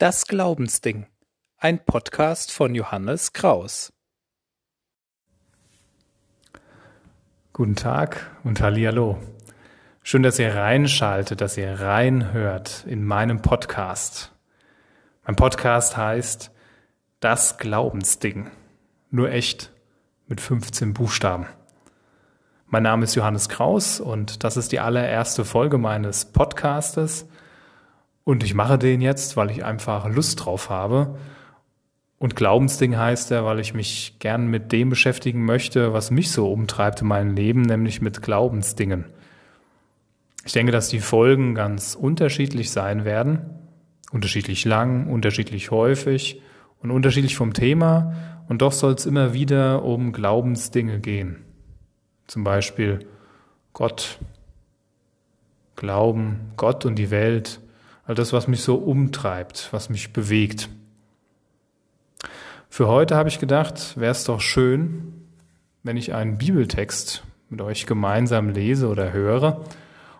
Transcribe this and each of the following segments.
Das Glaubensding. Ein Podcast von Johannes Kraus. Guten Tag und Hallihallo. Schön, dass ihr reinschaltet, dass ihr reinhört in meinem Podcast. Mein Podcast heißt Das Glaubensding. Nur echt mit 15 Buchstaben. Mein Name ist Johannes Kraus und das ist die allererste Folge meines Podcastes. Und ich mache den jetzt, weil ich einfach Lust drauf habe. Und Glaubensding heißt er, weil ich mich gern mit dem beschäftigen möchte, was mich so umtreibt in meinem Leben, nämlich mit Glaubensdingen. Ich denke, dass die Folgen ganz unterschiedlich sein werden. Unterschiedlich lang, unterschiedlich häufig und unterschiedlich vom Thema. Und doch soll es immer wieder um Glaubensdinge gehen. Zum Beispiel Gott, Glauben, Gott und die Welt, all das, was mich so umtreibt, was mich bewegt. Für heute habe ich gedacht, wäre es doch schön, wenn ich einen Bibeltext mit euch gemeinsam lese oder höre.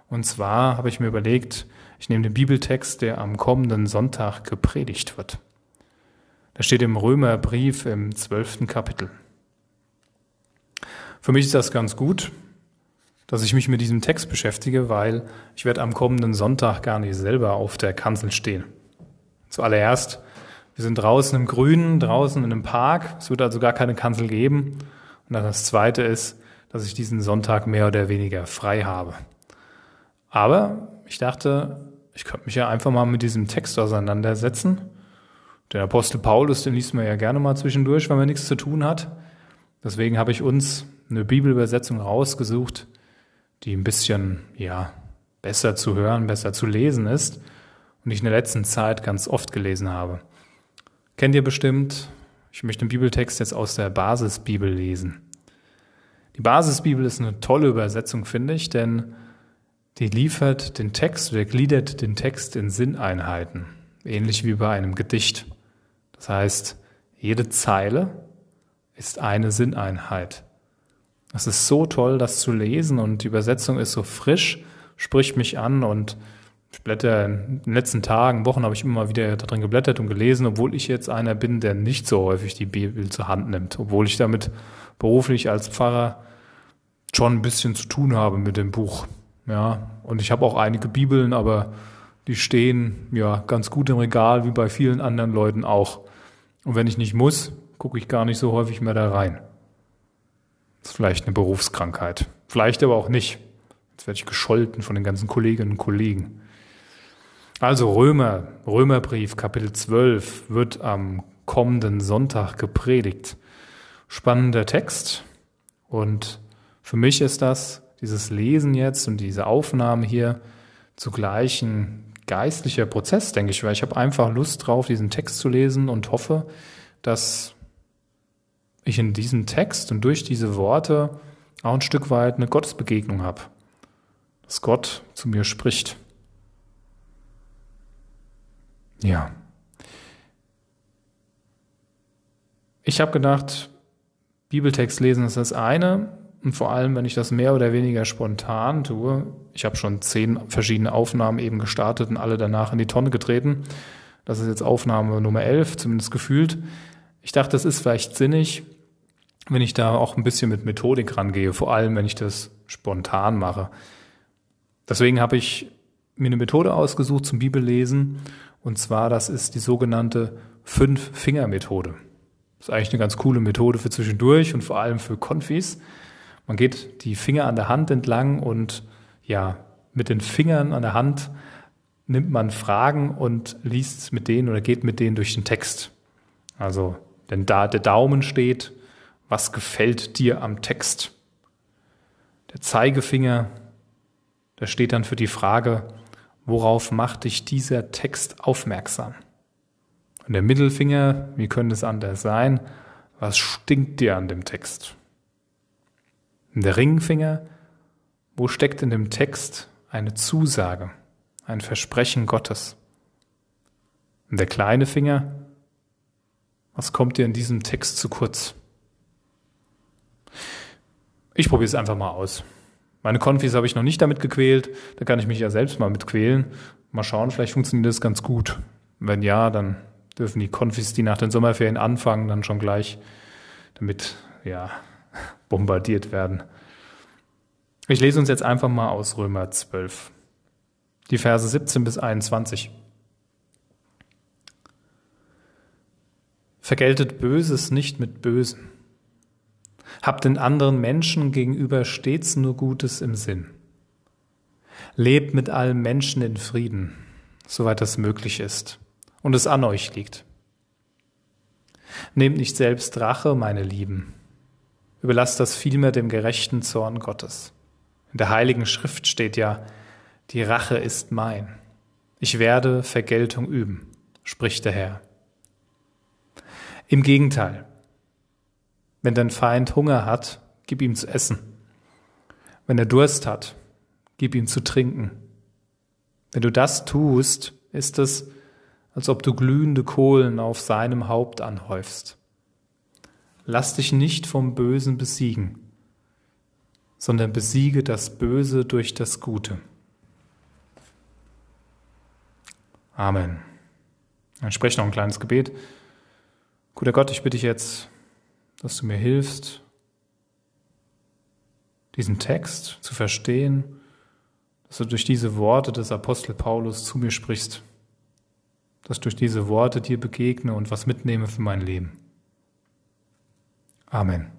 Und zwar habe ich mir überlegt, ich nehme den Bibeltext, der am kommenden Sonntag gepredigt wird. Da steht im Römerbrief im zwölften Kapitel. Für mich ist das ganz gut, dass ich mich mit diesem Text beschäftige, weil ich werde am kommenden Sonntag gar nicht selber auf der Kanzel stehen. Zuallererst, wir sind draußen im Grünen, draußen in einem Park. Es wird also gar keine Kanzel geben. Und dann das Zweite ist, dass ich diesen Sonntag mehr oder weniger frei habe. Aber ich dachte, ich könnte mich ja einfach mal mit diesem Text auseinandersetzen. Den Apostel Paulus, den liest man ja gerne mal zwischendurch, wenn man nichts zu tun hat. Deswegen habe ich uns eine Bibelübersetzung rausgesucht, die ein bisschen, ja, besser zu hören, besser zu lesen ist und ich in der letzten Zeit ganz oft gelesen habe. Kennt ihr bestimmt? Ich möchte den Bibeltext jetzt aus der Basisbibel lesen. Die Basisbibel ist eine tolle Übersetzung, finde ich, denn die liefert den Text oder gliedert den Text in Sinneinheiten, ähnlich wie bei einem Gedicht. Das heißt, jede Zeile ist eine Sinneinheit. Es ist so toll, das zu lesen und die Übersetzung ist so frisch, spricht mich an und ich blätter in den letzten Tagen, Wochen habe ich immer wieder darin geblättert und gelesen, obwohl ich jetzt einer bin, der nicht so häufig die Bibel zur Hand nimmt, obwohl ich damit beruflich als Pfarrer schon ein bisschen zu tun habe mit dem Buch. Ja, und ich habe auch einige Bibeln, aber die stehen ja ganz gut im Regal, wie bei vielen anderen Leuten auch. Und wenn ich nicht muss, gucke ich gar nicht so häufig mehr da rein. Das ist vielleicht eine Berufskrankheit. Vielleicht aber auch nicht. Jetzt werde ich gescholten von den ganzen Kolleginnen und Kollegen. Also Römer, Römerbrief, Kapitel 12 wird am kommenden Sonntag gepredigt. Spannender Text. Und für mich ist das, dieses Lesen jetzt und diese Aufnahme hier zugleich ein geistlicher Prozess, denke ich, weil ich habe einfach Lust drauf, diesen Text zu lesen und hoffe, dass ich in diesem Text und durch diese Worte auch ein Stück weit eine Gottesbegegnung habe. Dass Gott zu mir spricht. Ja. Ich habe gedacht, Bibeltext lesen ist das eine. Und vor allem, wenn ich das mehr oder weniger spontan tue, ich habe schon zehn verschiedene Aufnahmen eben gestartet und alle danach in die Tonne getreten. Das ist jetzt Aufnahme Nummer 11, zumindest gefühlt. Ich dachte, es ist vielleicht sinnig, wenn ich da auch ein bisschen mit Methodik rangehe, vor allem wenn ich das spontan mache. Deswegen habe ich mir eine Methode ausgesucht zum Bibellesen und zwar das ist die sogenannte Fünf-Finger-Methode. Ist eigentlich eine ganz coole Methode für zwischendurch und vor allem für Konfis. Man geht die Finger an der Hand entlang und ja, mit den Fingern an der Hand nimmt man Fragen und liest mit denen oder geht mit denen durch den Text. Also denn da der Daumen steht, was gefällt dir am Text? Der Zeigefinger, der steht dann für die Frage, worauf macht dich dieser Text aufmerksam? Und der Mittelfinger, wie könnte es anders sein? Was stinkt dir an dem Text? Und der Ringfinger, wo steckt in dem Text eine Zusage, ein Versprechen Gottes? Und der kleine Finger, was kommt dir in diesem Text zu kurz? Ich probiere es einfach mal aus. Meine Konfis habe ich noch nicht damit gequält, da kann ich mich ja selbst mal mit quälen. Mal schauen, vielleicht funktioniert das ganz gut. Wenn ja, dann dürfen die Konfis, die nach den Sommerferien anfangen, dann schon gleich damit, ja, bombardiert werden. Ich lese uns jetzt einfach mal aus Römer 12. Die Verse 17 bis 21. Vergeltet Böses nicht mit Bösen. Habt den anderen Menschen gegenüber stets nur Gutes im Sinn. Lebt mit allen Menschen in Frieden, soweit das möglich ist und es an euch liegt. Nehmt nicht selbst Rache, meine Lieben. Überlasst das vielmehr dem gerechten Zorn Gottes. In der Heiligen Schrift steht ja, die Rache ist mein. Ich werde Vergeltung üben, spricht der Herr. Im Gegenteil, wenn dein Feind Hunger hat, gib ihm zu essen. Wenn er Durst hat, gib ihm zu trinken. Wenn du das tust, ist es, als ob du glühende Kohlen auf seinem Haupt anhäufst. Lass dich nicht vom Bösen besiegen, sondern besiege das Böse durch das Gute. Amen. Dann spreche noch ein kleines Gebet. Guter Gott, ich bitte dich jetzt, dass du mir hilfst, diesen Text zu verstehen, dass du durch diese Worte des Apostel Paulus zu mir sprichst, dass durch diese Worte dir begegne und was mitnehme für mein Leben. Amen.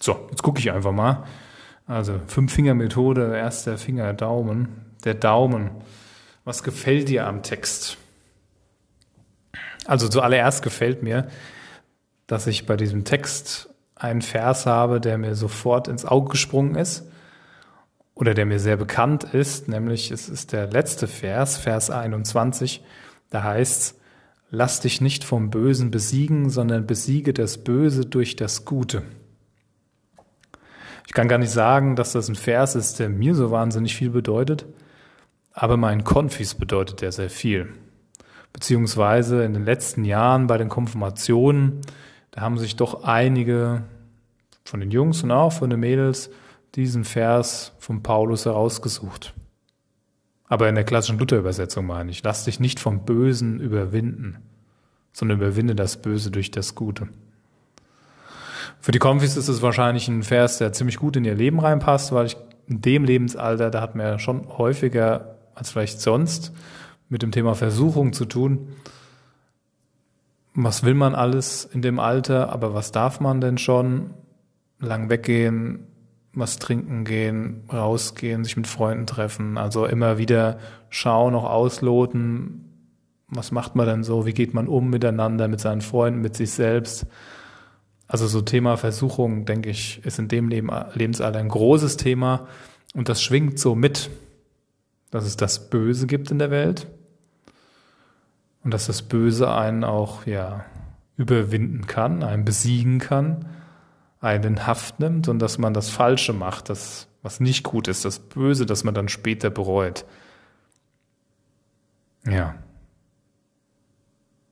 So, jetzt gucke ich einfach mal. Also Fünf-Finger-Methode, erster Finger, Daumen. Der Daumen. Was gefällt dir am Text? Also zuallererst gefällt mir, dass ich bei diesem Text einen Vers habe, der mir sofort ins Auge gesprungen ist oder der mir sehr bekannt ist, nämlich es ist der letzte Vers, Vers 21, da heißt es, lass dich nicht vom Bösen besiegen, sondern besiege das Böse durch das Gute. Ich kann gar nicht sagen, dass das ein Vers ist, der mir so wahnsinnig viel bedeutet, aber meinen Konfis bedeutet der sehr viel beziehungsweise in den letzten Jahren bei den Konfirmationen, da haben sich doch einige von den Jungs und auch von den Mädels diesen Vers von Paulus herausgesucht. Aber in der klassischen Luther-Übersetzung meine ich, lass dich nicht vom Bösen überwinden, sondern überwinde das Böse durch das Gute. Für die Konfis ist es wahrscheinlich ein Vers, der ziemlich gut in ihr Leben reinpasst, weil ich in dem Lebensalter, da hat man ja schon häufiger als vielleicht sonst mit dem Thema Versuchung zu tun. Was will man alles in dem Alter, aber was darf man denn schon? Lang weggehen, was trinken gehen, rausgehen, sich mit Freunden treffen, also immer wieder schauen, auch ausloten, was macht man denn so, wie geht man um miteinander, mit seinen Freunden, mit sich selbst. Also so Thema Versuchung, denke ich, ist in dem Lebensalter ein großes Thema und das schwingt so mit, dass es das Böse gibt in der Welt, und dass das Böse einen auch ja überwinden kann, einen besiegen kann, einen in Haft nimmt und dass man das Falsche macht, das was nicht gut ist, das Böse, das man dann später bereut. Ja.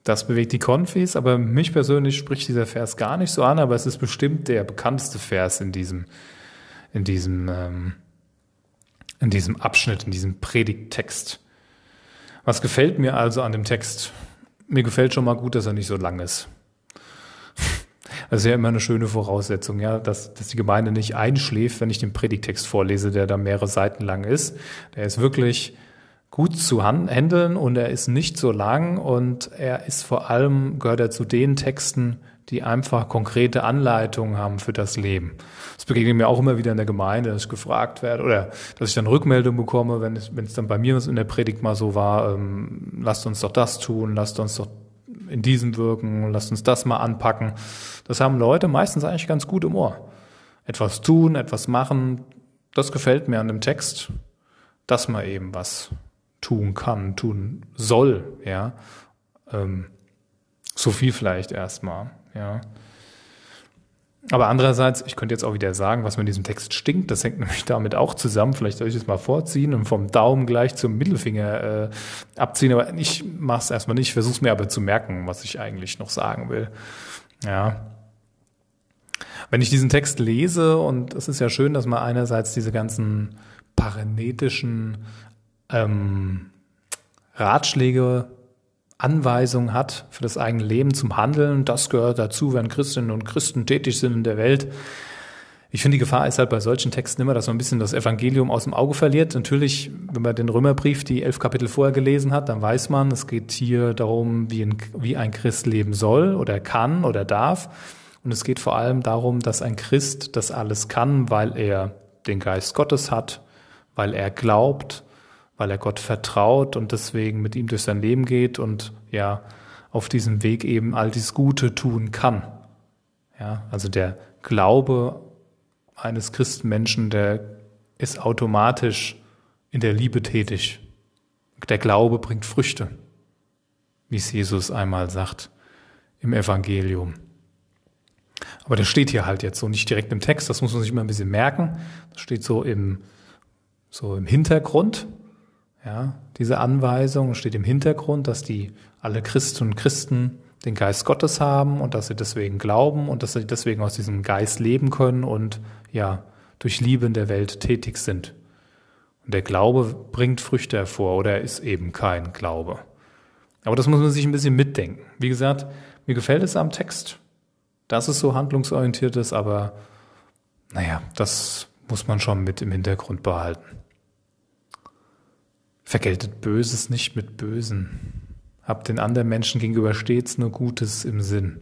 Das bewegt die Konfis, aber mich persönlich spricht dieser Vers gar nicht so an, aber es ist bestimmt der bekannteste Vers in diesem, in diesem, ähm, in diesem Abschnitt, in diesem Predigttext. Was gefällt mir also an dem Text? Mir gefällt schon mal gut, dass er nicht so lang ist. Das ist ja immer eine schöne Voraussetzung, ja, dass, dass die Gemeinde nicht einschläft, wenn ich den Predigtext vorlese, der da mehrere Seiten lang ist. Der ist wirklich gut zu handeln und er ist nicht so lang und er ist vor allem, gehört er zu den Texten, die einfach konkrete Anleitungen haben für das Leben. Das begegnet mir auch immer wieder in der Gemeinde, dass ich gefragt werde oder dass ich dann Rückmeldung bekomme, wenn es, wenn es dann bei mir in der Predigt mal so war, ähm, lasst uns doch das tun, lasst uns doch in diesem wirken, lasst uns das mal anpacken. Das haben Leute meistens eigentlich ganz gut im Ohr. Etwas tun, etwas machen, das gefällt mir an dem Text, dass man eben was tun kann, tun soll, ja. Ähm, so viel vielleicht erstmal. Ja. Aber andererseits, ich könnte jetzt auch wieder sagen, was in diesem Text stinkt. Das hängt nämlich damit auch zusammen. Vielleicht soll ich es mal vorziehen und vom Daumen gleich zum Mittelfinger äh, abziehen. Aber ich mache es erstmal nicht. Ich versuche es mir aber zu merken, was ich eigentlich noch sagen will. Ja. Wenn ich diesen Text lese, und es ist ja schön, dass man einerseits diese ganzen parenetischen ähm, Ratschläge, Anweisungen hat für das eigene Leben zum Handeln. Das gehört dazu, wenn Christinnen und Christen tätig sind in der Welt. Ich finde, die Gefahr ist halt bei solchen Texten immer, dass man ein bisschen das Evangelium aus dem Auge verliert. Natürlich, wenn man den Römerbrief, die elf Kapitel vorher gelesen hat, dann weiß man, es geht hier darum, wie ein, wie ein Christ leben soll oder kann oder darf. Und es geht vor allem darum, dass ein Christ das alles kann, weil er den Geist Gottes hat, weil er glaubt, weil er Gott vertraut und deswegen mit ihm durch sein Leben geht und ja, auf diesem Weg eben all dies Gute tun kann. Ja, also der Glaube eines Christenmenschen, der ist automatisch in der Liebe tätig. Der Glaube bringt Früchte, wie es Jesus einmal sagt im Evangelium. Aber das steht hier halt jetzt so nicht direkt im Text, das muss man sich immer ein bisschen merken. Das steht so im, so im Hintergrund. Ja, diese Anweisung steht im Hintergrund, dass die alle Christen und Christen den Geist Gottes haben und dass sie deswegen glauben und dass sie deswegen aus diesem Geist leben können und ja, durch Liebe in der Welt tätig sind. Und der Glaube bringt Früchte hervor oder er ist eben kein Glaube. Aber das muss man sich ein bisschen mitdenken. Wie gesagt, mir gefällt es am Text, dass es so handlungsorientiert ist, aber naja, das muss man schon mit im Hintergrund behalten. Vergeltet Böses nicht mit Bösen. Habt den anderen Menschen gegenüber stets nur Gutes im Sinn.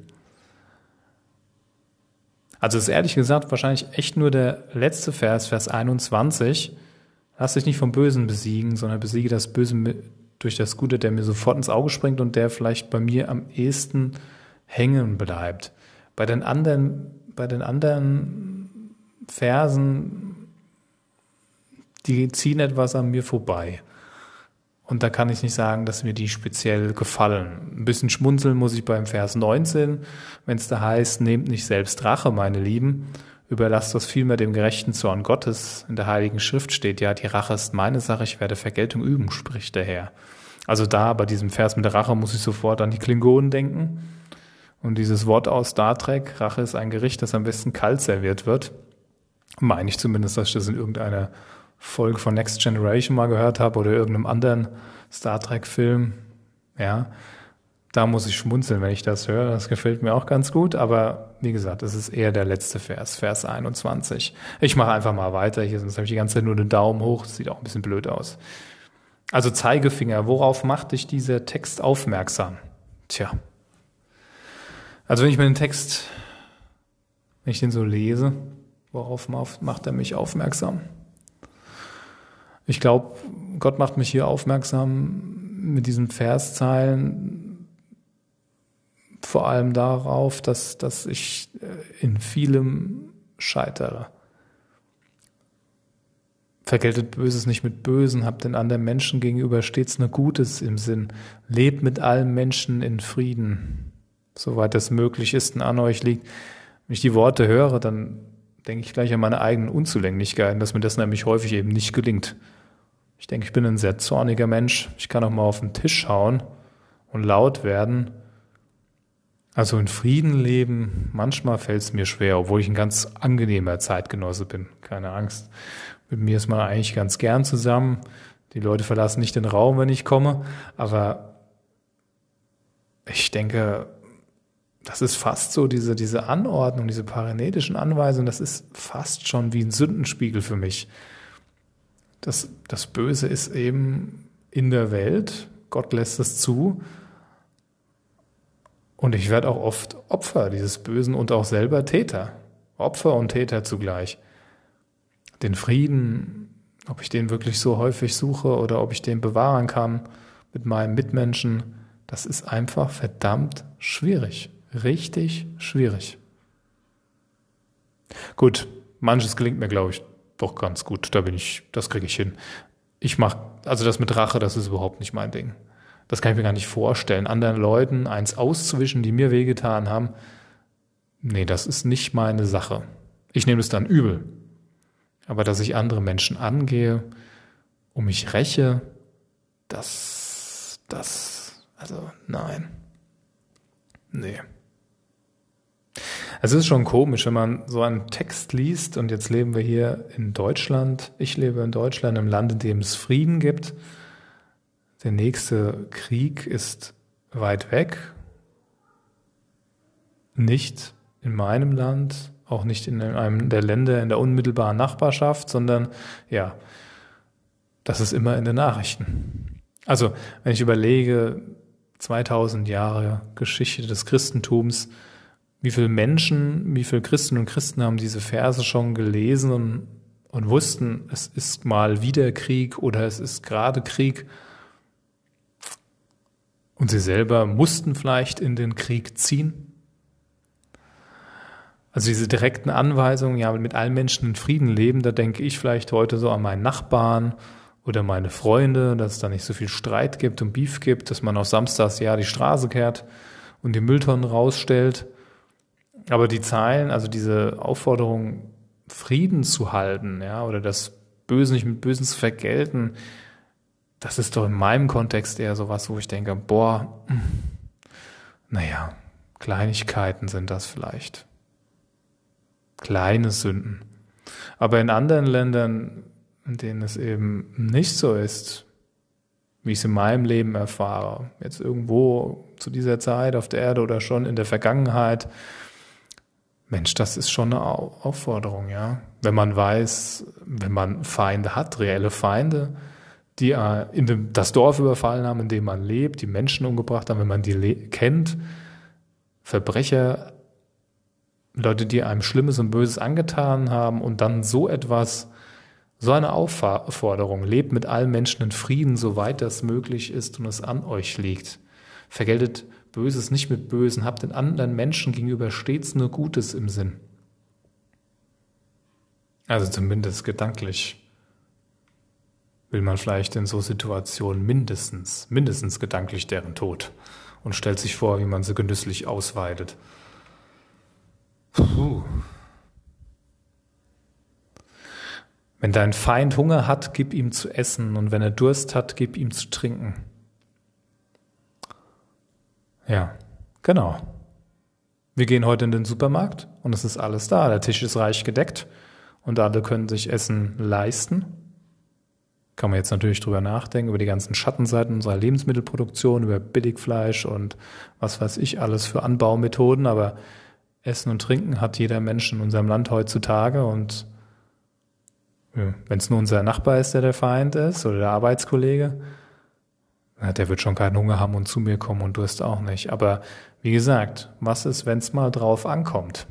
Also ist ehrlich gesagt wahrscheinlich echt nur der letzte Vers, Vers 21. Lass dich nicht vom Bösen besiegen, sondern besiege das Böse durch das Gute, der mir sofort ins Auge springt und der vielleicht bei mir am ehesten hängen bleibt. Bei den anderen, bei den anderen Versen, die ziehen etwas an mir vorbei. Und da kann ich nicht sagen, dass mir die speziell gefallen. Ein bisschen schmunzeln muss ich beim Vers 19, wenn es da heißt, nehmt nicht selbst Rache, meine Lieben, überlasst das vielmehr dem gerechten Zorn Gottes. In der Heiligen Schrift steht ja, die Rache ist meine Sache, ich werde Vergeltung üben, spricht der Herr. Also da bei diesem Vers mit der Rache muss ich sofort an die Klingonen denken. Und dieses Wort aus Star Trek, Rache ist ein Gericht, das am besten kalt serviert wird. Meine ich zumindest, dass ich das in irgendeiner Folge von Next Generation mal gehört habe oder irgendeinem anderen Star Trek-Film, ja, da muss ich schmunzeln, wenn ich das höre. Das gefällt mir auch ganz gut. Aber wie gesagt, es ist eher der letzte Vers, Vers 21. Ich mache einfach mal weiter hier, sonst habe ich die ganze Zeit nur den Daumen hoch. Das sieht auch ein bisschen blöd aus. Also Zeigefinger, worauf macht dich dieser Text aufmerksam? Tja. Also wenn ich mir den Text, wenn ich den so lese, worauf macht er mich aufmerksam? Ich glaube, Gott macht mich hier aufmerksam mit diesen Verszeilen vor allem darauf, dass, dass ich äh, in vielem scheitere. Vergeltet Böses nicht mit Bösen, habt den anderen Menschen gegenüber stets nur Gutes im Sinn. Lebt mit allen Menschen in Frieden, soweit das möglich ist und an euch liegt. Wenn ich die Worte höre, dann denke ich gleich an meine eigenen Unzulänglichkeiten, dass mir das nämlich häufig eben nicht gelingt. Ich denke, ich bin ein sehr zorniger Mensch. Ich kann auch mal auf den Tisch schauen und laut werden. Also in Frieden leben, manchmal fällt es mir schwer, obwohl ich ein ganz angenehmer Zeitgenosse bin. Keine Angst. Mit mir ist man eigentlich ganz gern zusammen. Die Leute verlassen nicht den Raum, wenn ich komme. Aber ich denke, das ist fast so, diese, diese Anordnung, diese paranetischen Anweisungen, das ist fast schon wie ein Sündenspiegel für mich. Das, das Böse ist eben in der Welt. Gott lässt es zu. Und ich werde auch oft Opfer dieses Bösen und auch selber Täter. Opfer und Täter zugleich. Den Frieden, ob ich den wirklich so häufig suche oder ob ich den bewahren kann mit meinen Mitmenschen, das ist einfach verdammt schwierig. Richtig schwierig. Gut, manches gelingt mir, glaube ich, doch ganz gut. Da bin ich, das kriege ich hin. Ich mache, also das mit Rache, das ist überhaupt nicht mein Ding. Das kann ich mir gar nicht vorstellen. Anderen Leuten eins auszuwischen, die mir wehgetan haben, nee, das ist nicht meine Sache. Ich nehme es dann übel. Aber dass ich andere Menschen angehe, um mich räche, das, das, also nein. Nee. Es ist schon komisch, wenn man so einen Text liest und jetzt leben wir hier in Deutschland. Ich lebe in Deutschland, im Land, in dem es Frieden gibt. der nächste Krieg ist weit weg, nicht in meinem Land, auch nicht in einem der Länder in der unmittelbaren Nachbarschaft, sondern ja, das ist immer in den Nachrichten. Also, wenn ich überlege, 2000 Jahre Geschichte des Christentums, wie viele Menschen, wie viele Christen und Christen haben diese Verse schon gelesen und, und wussten, es ist mal wieder Krieg oder es ist gerade Krieg. Und sie selber mussten vielleicht in den Krieg ziehen. Also diese direkten Anweisungen, ja, mit allen Menschen in Frieden leben, da denke ich vielleicht heute so an meinen Nachbarn oder meine Freunde, dass es da nicht so viel Streit gibt und Beef gibt, dass man auch samstags ja die Straße kehrt und die Mülltonnen rausstellt. Aber die Zeilen, also diese Aufforderung, Frieden zu halten, ja, oder das Böse nicht mit Bösen zu vergelten, das ist doch in meinem Kontext eher sowas, wo ich denke, boah, naja, Kleinigkeiten sind das vielleicht kleine Sünden. Aber in anderen Ländern, in denen es eben nicht so ist, wie ich es in meinem Leben erfahre, jetzt irgendwo zu dieser Zeit auf der Erde oder schon in der Vergangenheit, Mensch, das ist schon eine Aufforderung, ja. Wenn man weiß, wenn man Feinde hat, reelle Feinde, die äh, dem, das Dorf überfallen haben, in dem man lebt, die Menschen umgebracht haben, wenn man die kennt, Verbrecher Leute, die einem Schlimmes und Böses angetan haben und dann so etwas, so eine Aufforderung, lebt mit allen Menschen in Frieden, soweit das möglich ist und es an euch liegt. Vergeltet Böses nicht mit Bösen, habt den anderen Menschen gegenüber stets nur Gutes im Sinn. Also zumindest gedanklich will man vielleicht in so Situationen mindestens, mindestens gedanklich deren Tod und stellt sich vor, wie man sie genüsslich ausweidet. Puh. Wenn dein Feind Hunger hat, gib ihm zu essen und wenn er Durst hat, gib ihm zu trinken. Ja, genau. Wir gehen heute in den Supermarkt und es ist alles da. Der Tisch ist reich gedeckt und alle können sich Essen leisten. Kann man jetzt natürlich drüber nachdenken, über die ganzen Schattenseiten unserer Lebensmittelproduktion, über Billigfleisch und was weiß ich alles für Anbaumethoden, aber Essen und Trinken hat jeder Mensch in unserem Land heutzutage und ja, wenn es nur unser Nachbar ist, der der Feind ist oder der Arbeitskollege, der wird schon keinen Hunger haben und zu mir kommen und du hast auch nicht. Aber wie gesagt, was ist, wenn es mal drauf ankommt?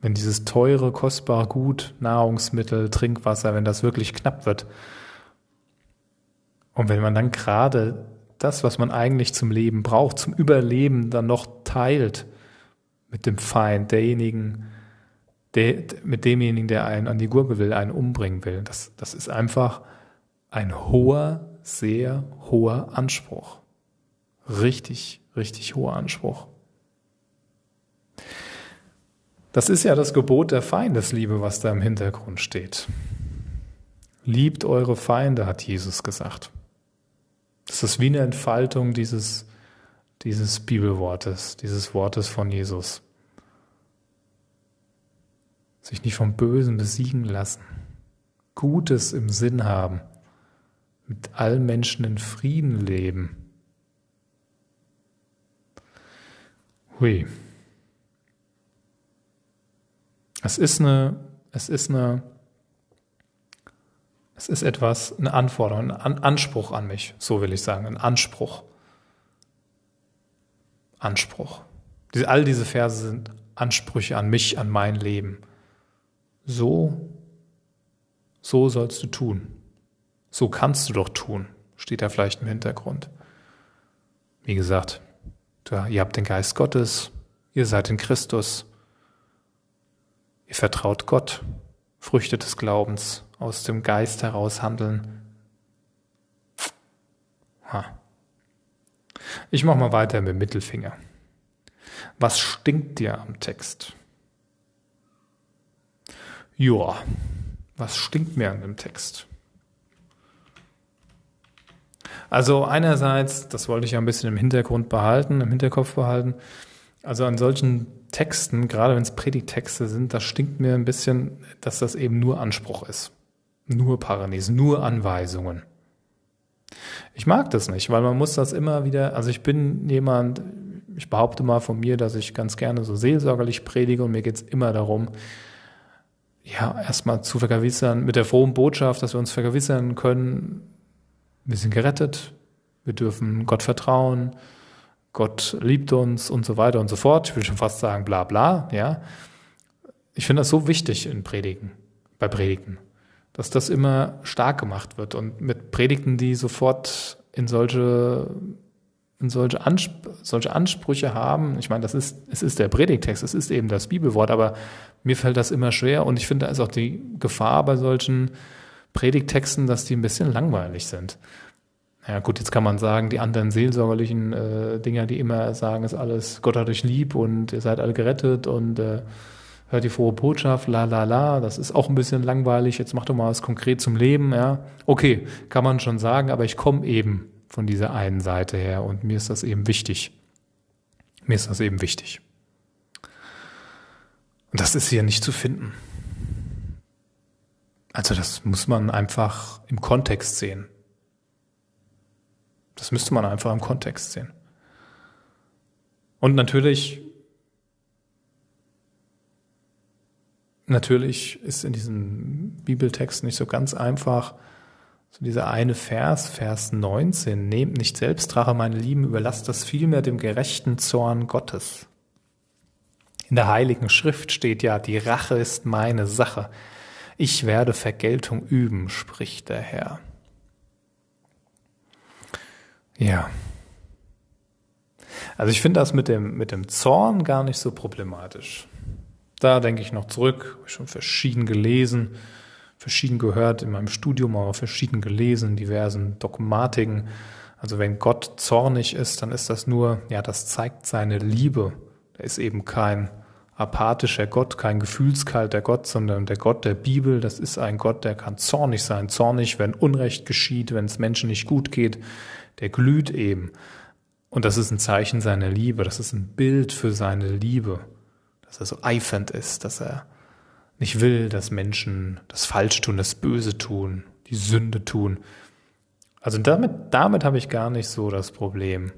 Wenn dieses teure, kostbare Gut, Nahrungsmittel, Trinkwasser, wenn das wirklich knapp wird und wenn man dann gerade das, was man eigentlich zum Leben braucht, zum Überleben, dann noch teilt mit dem Feind, derjenigen, der, mit demjenigen, der einen an die Gurgel will, einen umbringen will. Das, das ist einfach ein hoher, sehr hoher Anspruch. Richtig, richtig hoher Anspruch. Das ist ja das Gebot der Feindesliebe, was da im Hintergrund steht. Liebt eure Feinde, hat Jesus gesagt. Das ist wie eine Entfaltung dieses, dieses Bibelwortes, dieses Wortes von Jesus. Sich nicht vom Bösen besiegen lassen. Gutes im Sinn haben. Mit allen Menschen in Frieden leben. Hui. Es ist eine, es ist eine es ist etwas, eine Anforderung, ein Anspruch an mich, so will ich sagen, ein Anspruch. Anspruch. all diese Verse sind Ansprüche an mich, an mein Leben. So, so sollst du tun. So kannst du doch tun, steht da vielleicht im Hintergrund. Wie gesagt, ihr habt den Geist Gottes, ihr seid in Christus, ihr vertraut Gott, Früchte des Glaubens, aus dem Geist heraus handeln. Ha. Ich mache mal weiter mit dem Mittelfinger. Was stinkt dir am Text? Joa, was stinkt mir an dem Text? Also einerseits, das wollte ich ja ein bisschen im Hintergrund behalten, im Hinterkopf behalten, also an solchen Texten, gerade wenn es Predigtexte sind, das stinkt mir ein bisschen, dass das eben nur Anspruch ist. Nur Paradies, nur Anweisungen. Ich mag das nicht, weil man muss das immer wieder, also ich bin jemand, ich behaupte mal von mir, dass ich ganz gerne so seelsorgerlich predige und mir geht's immer darum, ja, erstmal zu vergewissern, mit der frohen Botschaft, dass wir uns vergewissern können, wir sind gerettet, wir dürfen Gott vertrauen, Gott liebt uns und so weiter und so fort. Ich will schon fast sagen, bla bla, ja. Ich finde das so wichtig in Predigen, bei Predigten, dass das immer stark gemacht wird und mit Predigten, die sofort in solche in solche, Ansp solche Ansprüche haben. Ich meine, das ist, es ist der Predigtext, es ist eben das Bibelwort, aber mir fällt das immer schwer und ich finde, da ist auch die Gefahr bei solchen Predigtexten, dass die ein bisschen langweilig sind. Ja gut, jetzt kann man sagen, die anderen seelsorgerlichen äh, Dinger, die immer sagen, ist alles, Gott hat euch lieb und ihr seid alle gerettet und äh, hört die frohe Botschaft, la la la, das ist auch ein bisschen langweilig, jetzt mach doch mal was konkret zum Leben, ja. Okay, kann man schon sagen, aber ich komme eben von dieser einen Seite her und mir ist das eben wichtig. Mir ist das eben wichtig. Und das ist hier nicht zu finden. Also das muss man einfach im Kontext sehen. Das müsste man einfach im Kontext sehen. Und natürlich, natürlich ist in diesem Bibeltext nicht so ganz einfach, so dieser eine Vers, Vers 19, nehmt nicht selbst Rache, meine Lieben, überlasst das vielmehr dem gerechten Zorn Gottes. In der Heiligen Schrift steht ja, die Rache ist meine Sache. Ich werde Vergeltung üben, spricht der Herr. Ja. Also ich finde das mit dem, mit dem Zorn gar nicht so problematisch. Da denke ich noch zurück, habe ich schon verschieden gelesen, verschieden gehört, in meinem Studium aber verschieden gelesen, diversen Dogmatiken. Also wenn Gott zornig ist, dann ist das nur, ja, das zeigt seine Liebe. Er ist eben kein apathischer Gott, kein gefühlskalter Gott, sondern der Gott der Bibel, das ist ein Gott, der kann zornig sein. Zornig, wenn Unrecht geschieht, wenn es Menschen nicht gut geht, der glüht eben. Und das ist ein Zeichen seiner Liebe, das ist ein Bild für seine Liebe, dass er so eifernd ist, dass er nicht will, dass Menschen das Falsch tun, das Böse tun, die Sünde tun. Also damit, damit habe ich gar nicht so das Problem.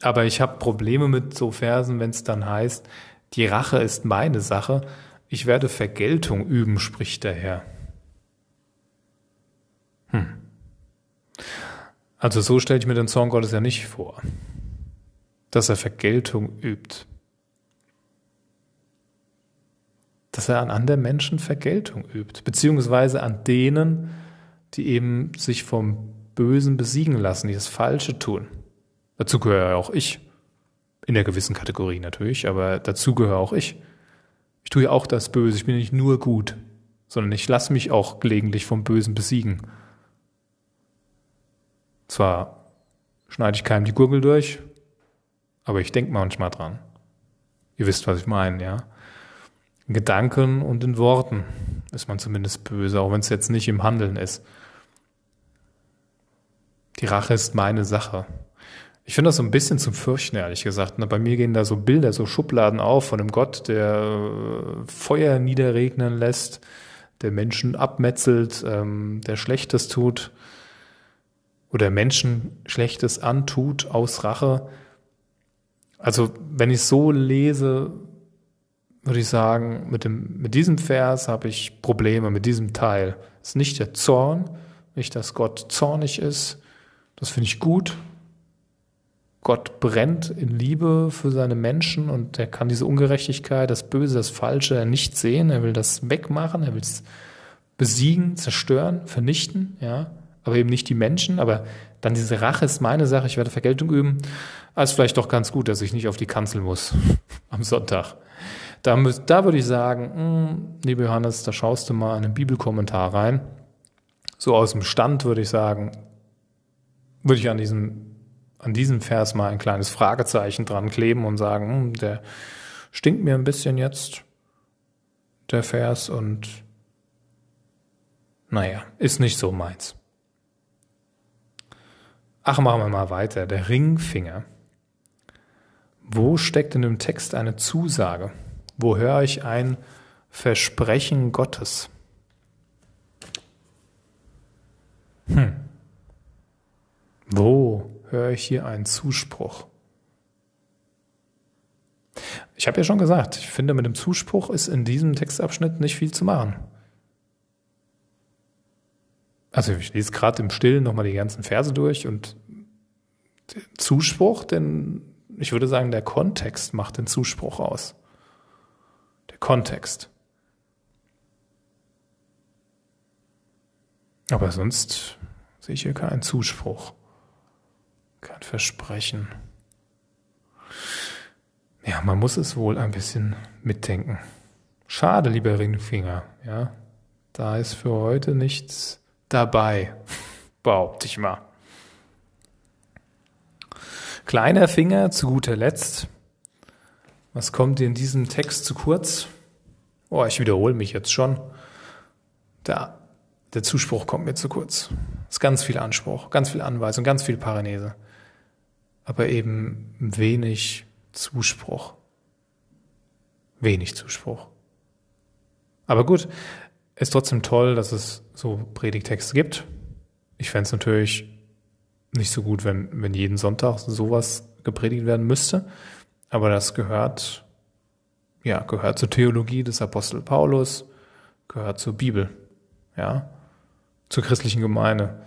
Aber ich habe Probleme mit so Versen, wenn es dann heißt, die Rache ist meine Sache, ich werde Vergeltung üben, spricht der Herr. Hm. Also so stelle ich mir den Zorn Gottes ja nicht vor, dass er Vergeltung übt. Dass er an anderen Menschen Vergeltung übt, beziehungsweise an denen, die eben sich vom Bösen besiegen lassen, die das Falsche tun. Dazu gehöre auch ich. In der gewissen Kategorie natürlich, aber dazu gehöre auch ich. Ich tue ja auch das Böse, ich bin nicht nur gut, sondern ich lasse mich auch gelegentlich vom Bösen besiegen. Zwar schneide ich keinem die Gurgel durch, aber ich denke manchmal dran. Ihr wisst, was ich meine, ja. In Gedanken und in Worten ist man zumindest böse, auch wenn es jetzt nicht im Handeln ist. Die Rache ist meine Sache. Ich finde das so ein bisschen zum Fürchten, ehrlich gesagt. Bei mir gehen da so Bilder, so Schubladen auf von einem Gott, der äh, Feuer niederregnen lässt, der Menschen abmetzelt, ähm, der Schlechtes tut oder Menschen Schlechtes antut aus Rache. Also wenn ich so lese, würde ich sagen, mit, dem, mit diesem Vers habe ich Probleme, mit diesem Teil. Es ist nicht der Zorn, nicht, dass Gott zornig ist. Das finde ich gut. Gott brennt in Liebe für seine Menschen und er kann diese Ungerechtigkeit, das Böse, das Falsche nicht sehen. Er will das wegmachen, er will es besiegen, zerstören, vernichten, ja aber eben nicht die Menschen. Aber dann diese Rache ist meine Sache, ich werde Vergeltung üben. Also vielleicht doch ganz gut, dass ich nicht auf die Kanzel muss am Sonntag. Da, da würde ich sagen, mh, hm, liebe Johannes, da schaust du mal in einen Bibelkommentar rein. So aus dem Stand würde ich sagen, würde ich an diesem, an diesem Vers mal ein kleines Fragezeichen dran kleben und sagen, hm, der stinkt mir ein bisschen jetzt, der Vers, und naja, ist nicht so meins. Ach, machen wir mal weiter. Der Ringfinger. Wo steckt in dem Text eine Zusage? Wo höre ich ein Versprechen Gottes? Hm. Höre ich hier einen Zuspruch. Ich habe ja schon gesagt, ich finde, mit dem Zuspruch ist in diesem Textabschnitt nicht viel zu machen. Also ich lese gerade im Stillen nochmal die ganzen Verse durch und der Zuspruch, denn ich würde sagen, der Kontext macht den Zuspruch aus. Der Kontext. Aber sonst sehe ich hier keinen Zuspruch, kein Versprechen. Ja, man muss es wohl ein bisschen mitdenken. Schade, lieber Ringfinger, ja. Da ist für heute nichts dabei, behaupte ich mal. Kleiner Finger zu guter Letzt. Was kommt in diesem Text zu kurz? Oh, ich wiederhole mich jetzt schon. Der, der Zuspruch kommt mir zu kurz. Es ist ganz viel Anspruch, ganz viel Anweisung, ganz viel Paranese. Aber eben wenig Zuspruch. Wenig Zuspruch. Aber gut, ist trotzdem toll, dass es so Predigtexte gibt. Ich fände es natürlich nicht so gut, wenn, wenn jeden Sonntag sowas gepredigt werden müsste. Aber das gehört, ja, gehört zur Theologie des Apostel Paulus, gehört zur Bibel, ja, zur christlichen Gemeinde.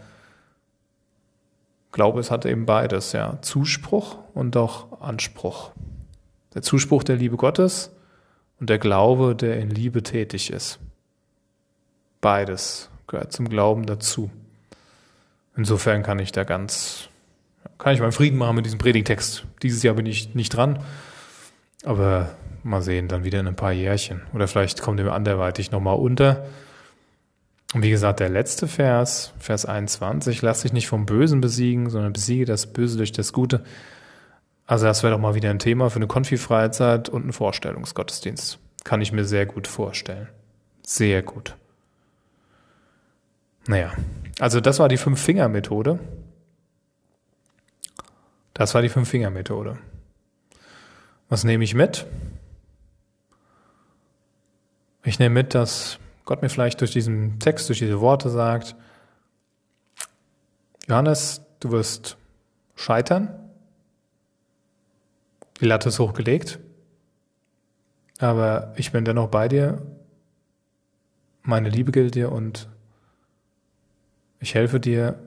Glaube, es hat eben beides, ja, Zuspruch und auch Anspruch. Der Zuspruch der Liebe Gottes und der Glaube, der in Liebe tätig ist. Beides gehört zum Glauben dazu. Insofern kann ich da ganz, kann ich meinen Frieden machen mit diesem Predigtext. Dieses Jahr bin ich nicht dran, aber mal sehen, dann wieder in ein paar Jährchen. Oder vielleicht kommt mir anderweitig nochmal unter. Und wie gesagt, der letzte Vers, Vers 21, lass dich nicht vom Bösen besiegen, sondern besiege das Böse durch das Gute. Also das wäre doch mal wieder ein Thema für eine Konfi-Freizeit und einen Vorstellungsgottesdienst. Kann ich mir sehr gut vorstellen. Sehr gut. Naja, also das war die Fünf-Finger-Methode. Das war die Fünf-Finger-Methode. Was nehme ich mit? Ich nehme mit, dass Gott mir vielleicht durch diesen Text, durch diese Worte sagt, Johannes, du wirst scheitern. Die Latte ist hochgelegt. Aber ich bin dennoch bei dir. Meine Liebe gilt dir und ich helfe dir,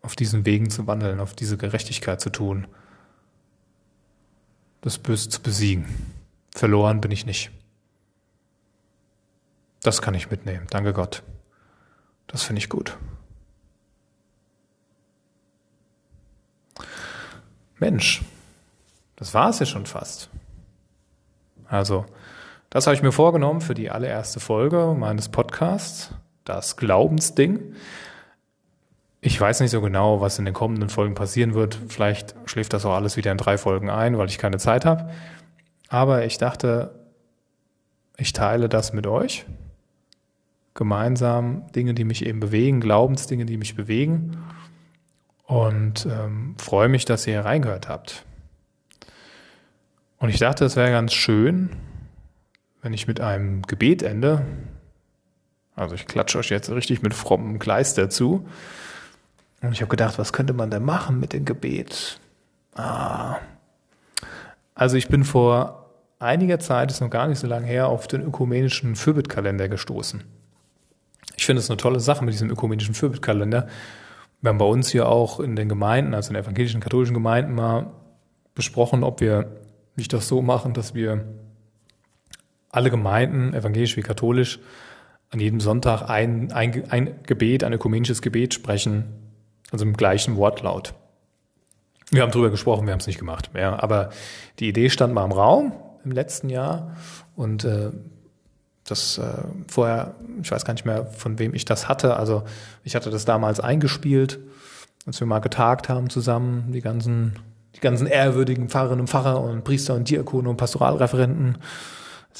auf diesen Wegen zu wandeln, auf diese Gerechtigkeit zu tun, das Böse zu besiegen. Verloren bin ich nicht. Das kann ich mitnehmen. Danke Gott. Das finde ich gut. Mensch, das war es ja schon fast. Also, das habe ich mir vorgenommen für die allererste Folge meines Podcasts, das Glaubensding. Ich weiß nicht so genau, was in den kommenden Folgen passieren wird. Vielleicht schläft das auch alles wieder in drei Folgen ein, weil ich keine Zeit habe. Aber ich dachte, ich teile das mit euch. Gemeinsam Dinge, die mich eben bewegen, Glaubensdinge, die mich bewegen. Und ähm, freue mich, dass ihr hier reingehört habt. Und ich dachte, es wäre ganz schön, wenn ich mit einem Gebet ende, also ich klatsche euch jetzt richtig mit frommem Gleis dazu. Und ich habe gedacht, was könnte man denn machen mit dem Gebet? Ah. Also ich bin vor einiger Zeit, ist noch gar nicht so lange her, auf den ökumenischen Fürbittkalender gestoßen. Ich finde es eine tolle Sache mit diesem ökumenischen Fürbittkalender. Wir haben bei uns hier auch in den Gemeinden, also in den evangelischen, katholischen Gemeinden mal besprochen, ob wir nicht das so machen, dass wir alle Gemeinden, evangelisch wie katholisch, an jedem Sonntag ein, ein, ein Gebet, ein ökumenisches Gebet sprechen, also im gleichen Wortlaut. Wir haben drüber gesprochen, wir haben es nicht gemacht. Ja, aber die Idee stand mal im Raum im letzten Jahr und äh, das äh, vorher, ich weiß gar nicht mehr, von wem ich das hatte. Also ich hatte das damals eingespielt, als wir mal getagt haben zusammen, die ganzen, die ganzen ehrwürdigen Pfarrerinnen und Pfarrer und Priester und Diakone und Pastoralreferenten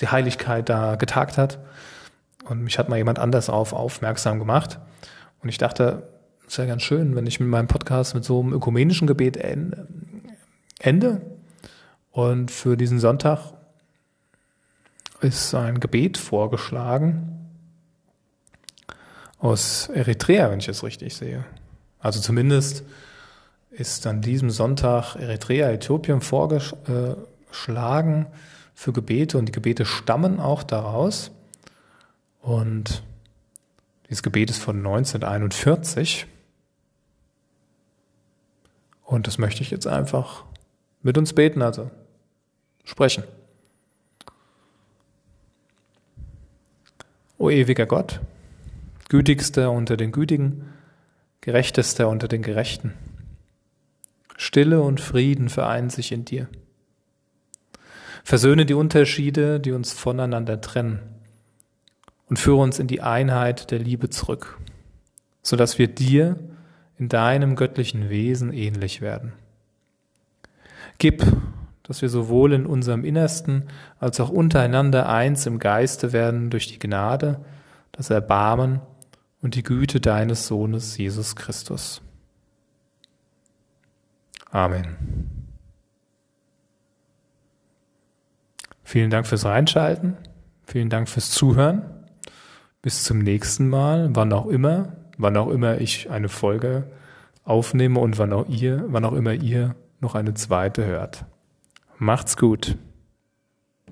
die Heiligkeit da getagt hat. Und mich hat mal jemand anders auf aufmerksam gemacht. Und ich dachte, es wäre ganz schön, wenn ich mit meinem Podcast mit so einem ökumenischen Gebet ende. Und für diesen Sonntag ist ein Gebet vorgeschlagen aus Eritrea, wenn ich es richtig sehe. Also zumindest ist an diesem Sonntag Eritrea, Äthiopien vorgeschlagen für Gebete und die Gebete stammen auch daraus. Und dieses Gebet ist von 1941. Und das möchte ich jetzt einfach mit uns beten, also sprechen. O ewiger Gott, gütigster unter den Gütigen, gerechtester unter den Gerechten. Stille und Frieden vereinen sich in dir. Versöhne die Unterschiede, die uns voneinander trennen und führe uns in die Einheit der Liebe zurück, sodass wir dir in deinem göttlichen Wesen ähnlich werden. Gib, dass wir sowohl in unserem Innersten als auch untereinander eins im Geiste werden durch die Gnade, das Erbarmen und die Güte deines Sohnes Jesus Christus. Amen. Vielen Dank fürs Reinschalten. Vielen Dank fürs Zuhören. Bis zum nächsten Mal, wann auch immer, wann auch immer ich eine Folge aufnehme und wann auch ihr, wann auch immer ihr noch eine zweite hört. Macht's gut.